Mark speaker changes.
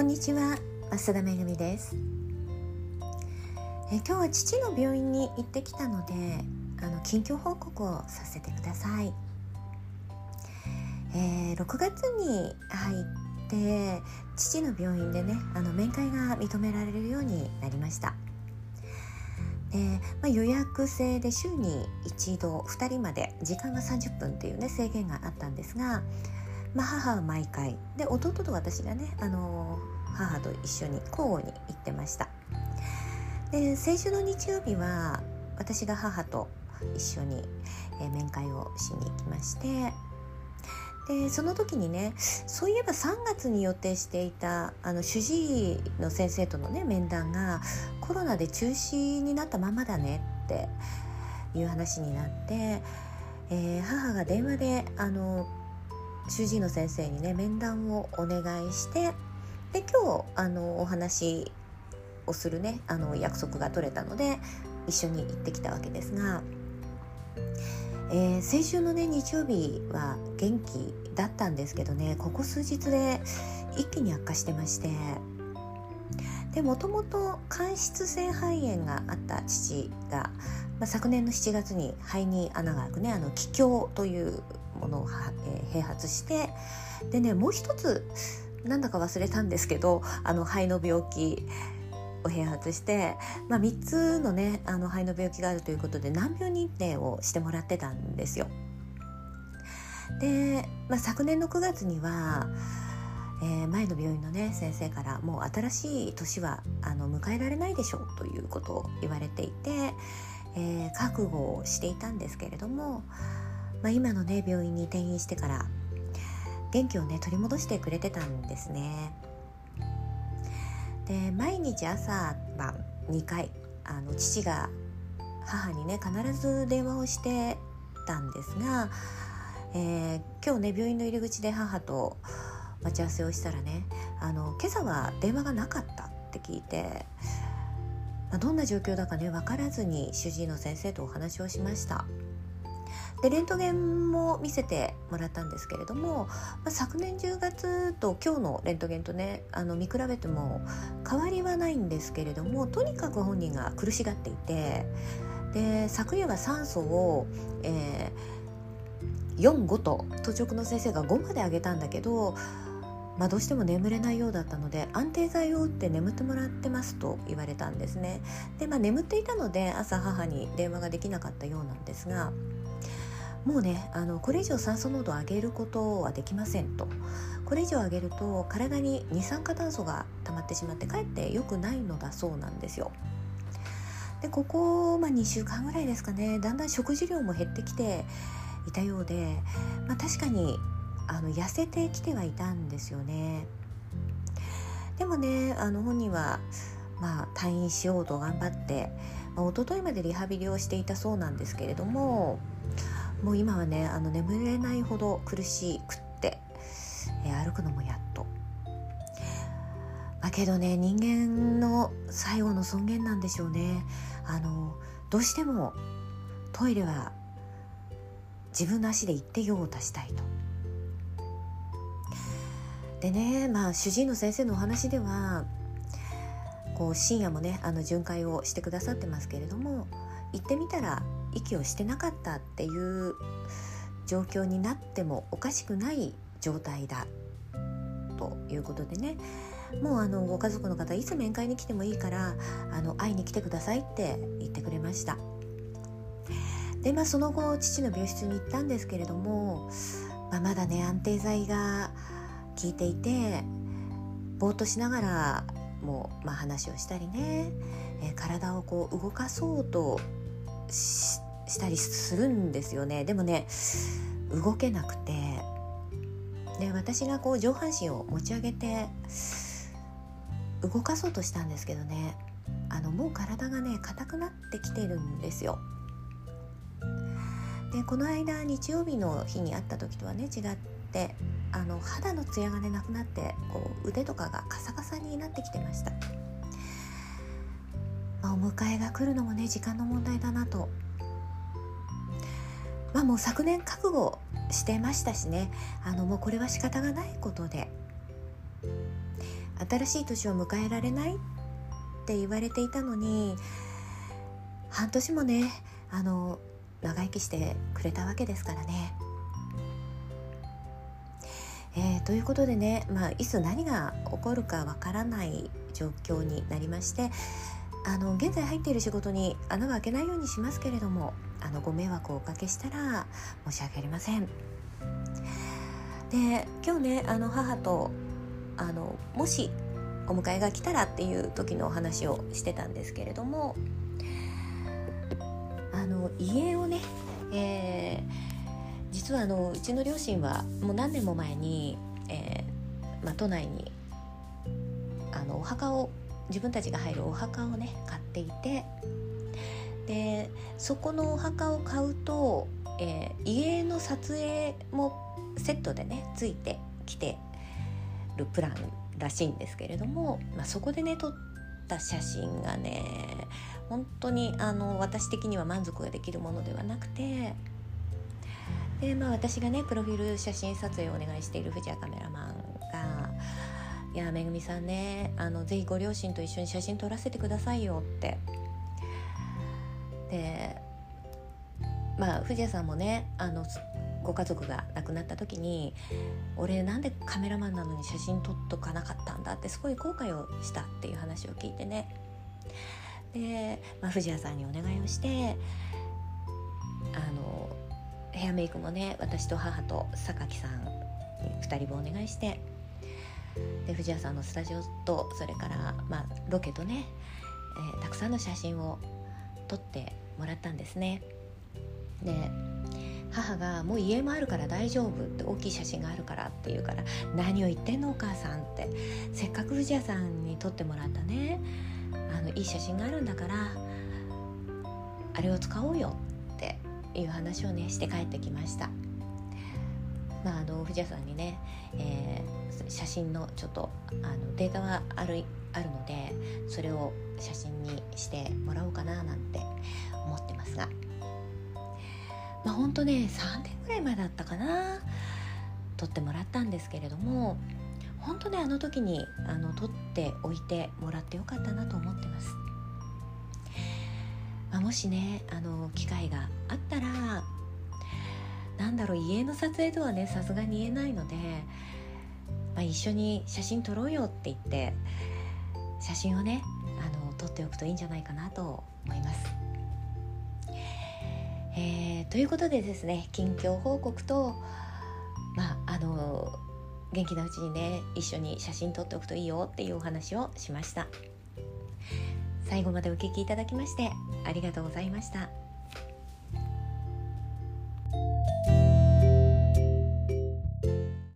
Speaker 1: こんにちは。増田めぐみです。え今日は父の病院に行ってきたのであの近況報告をさせてください、えー、6月に入って父の病院でねあの面会が認められるようになりました。で、まあ、予約制で週に一度2人まで時間が30分っていうね制限があったんですがまあ、母は毎回。で弟と私がね、あの母と一緒に交互に行ってました。で先週の日曜日は私が母と一緒に、え、面会をしに行きましてでその時にねそういえば3月に予定していたあの主治医の先生とのね面談がコロナで中止になったままだねっていう話になって、えー、母が電話であの主治医の先生にね面談をお願いしてで今日あのお話をするねあの約束が取れたので一緒に行ってきたわけですが、えー、先週のね日曜日は元気だったんですけどねここ数日で一気に悪化してましてでもともと間質性肺炎があった父が、まあ、昨年の7月に肺に穴が開くねあの気胸というものを、えー、併発してでねもう一つなんだか忘れたんですけどあの肺の病気を併発して、まあ、3つのねあの肺の病気があるということで難病認定をしてもらってたんですよ。で、まあ、昨年の9月には、えー、前の病院のね先生からもう新しい年はあの迎えられないでしょうということを言われていて、えー、覚悟をしていたんですけれども、まあ、今のね病院に転院してから元気をね取り戻してくれてたんですねで毎日朝晩2回あの父が母にね必ず電話をしてたんですが、えー、今日ね病院の入り口で母と待ち合わせをしたらねあの今朝は電話がなかったって聞いて、まあ、どんな状況だかね分からずに主治医の先生とお話をしました。でレントゲンも見せてもらったんですけれども、まあ、昨年10月と今日のレントゲンとねあの見比べても変わりはないんですけれどもとにかく本人が苦しがっていてで昨夜は酸素を、えー、45と当直の先生が5まで上げたんだけどまあ、どうしても眠れないようだったので安定剤を打って眠ってもらってますと言われたんですね。で、まあ、眠っていたので朝母に電話ができなかったようなんですがもうねあのこれ以上酸素濃度を上げることはできませんと。これ以上上げると体に二酸化炭素が溜まってしまってかえって良くないのだそうなんですよ。でここ、まあ、2週間ぐらいですかねだんだん食事量も減ってきていたようで、まあ、確かにあの痩せてきてはいたんですよね。でもねあの本人は、まあ、退院しようと頑張って、まあ、一昨日までリハビリをしていたそうなんですけれどももう今はねあの眠れないほど苦しくって、えー、歩くのもやっと。だけどね人間の最後の尊厳なんでしょうね。あのどうしてもトイレは自分の足で行って用を足したいと。でねまあ主治医の先生のお話ではこう深夜もねあの巡回をしてくださってますけれども行ってみたら息をしてなかったっていう状況になってもおかしくない状態だということでね。もうあのご家族の方いつ面会に来てもいいからあの会いに来てくださいって言ってくれました。でまあその後父の病室に行ったんですけれども、まあ、まだね安定剤が効いていてぼーっとしながらもう、まあ、話をしたりね、えー、体をこう動かそうとししたりするんですよねでもね動けなくてで私がこう上半身を持ち上げて動かそうとしたんですけどねあのもう体がね硬くなってきてるんですよ。でこの間日曜日の日に会った時とはね違ってあの肌のツヤがねなくなってこう腕とかがカサカサになってきてました。まあ、お迎えが来るのもね時間の問題だなとまあもう昨年覚悟してましたしねあのもうこれは仕方がないことで新しい年を迎えられないって言われていたのに半年もねあの長生きしてくれたわけですからね。えー、ということでね、まあ、いつ何が起こるかわからない状況になりましてあの現在入っている仕事に穴は開けないようにしますけれどもあのご迷惑をおかけしたら申し訳ありません。で今日ねあの母とあのもしお迎えが来たらっていう時のお話をしてたんですけれどもあの家をね、えー実はあのうちの両親はもう何年も前に、えーまあ、都内にあのお墓を自分たちが入るお墓をね買っていてでそこのお墓を買うと、えー、家の撮影もセットでねついてきてるプランらしいんですけれども、まあ、そこでね撮った写真がね本当にあの私的には満足ができるものではなくてで、まあ、私がねプロフィール写真撮影をお願いしている藤谷カメラマン「いやめぐみさんねあのぜひご両親と一緒に写真撮らせてくださいよ」って。でまあ藤谷さんもねあのご家族が亡くなった時に「俺なんでカメラマンなのに写真撮っとかなかったんだ」ってすごい後悔をしたっていう話を聞いてね。で、まあ、藤谷さんにお願いをしてあのヘアメイクもね私と母と榊さんに2人分お願いしてで藤谷さんのスタジオとそれから、まあ、ロケとね、えー、たくさんの写真を撮ってもらったんですね。で母が「もう家もあるから大丈夫」って大きい写真があるからって言うから「何を言ってんのお母さん」ってせっかく藤谷さんに撮ってもらったねあのいい写真があるんだからあれを使おうよっていう話をねして帰ってきました。まあ、あの藤谷さんにね、えー、写真のちょっとあのデータはあるあるのでそれを写真にしてもらおうかななんて思ってますがまあ本当ね3年ぐらい前だったかな撮ってもらったんですけれども本当ねあの時にあの撮っておいてもらってよかったなと思ってます。まあ、もしねあの機会があったらなんだろう家の撮影とはねさすがに言えないので、まあ、一緒に写真撮ろうよって言って写真をねあの撮っておくといいんじゃないかなと思います。えー、ということでですね近況報告とまああの元気なうちにね一緒に写真撮っておくといいよっていうお話をしました。最後までお聴きいただきましてありがとうございました。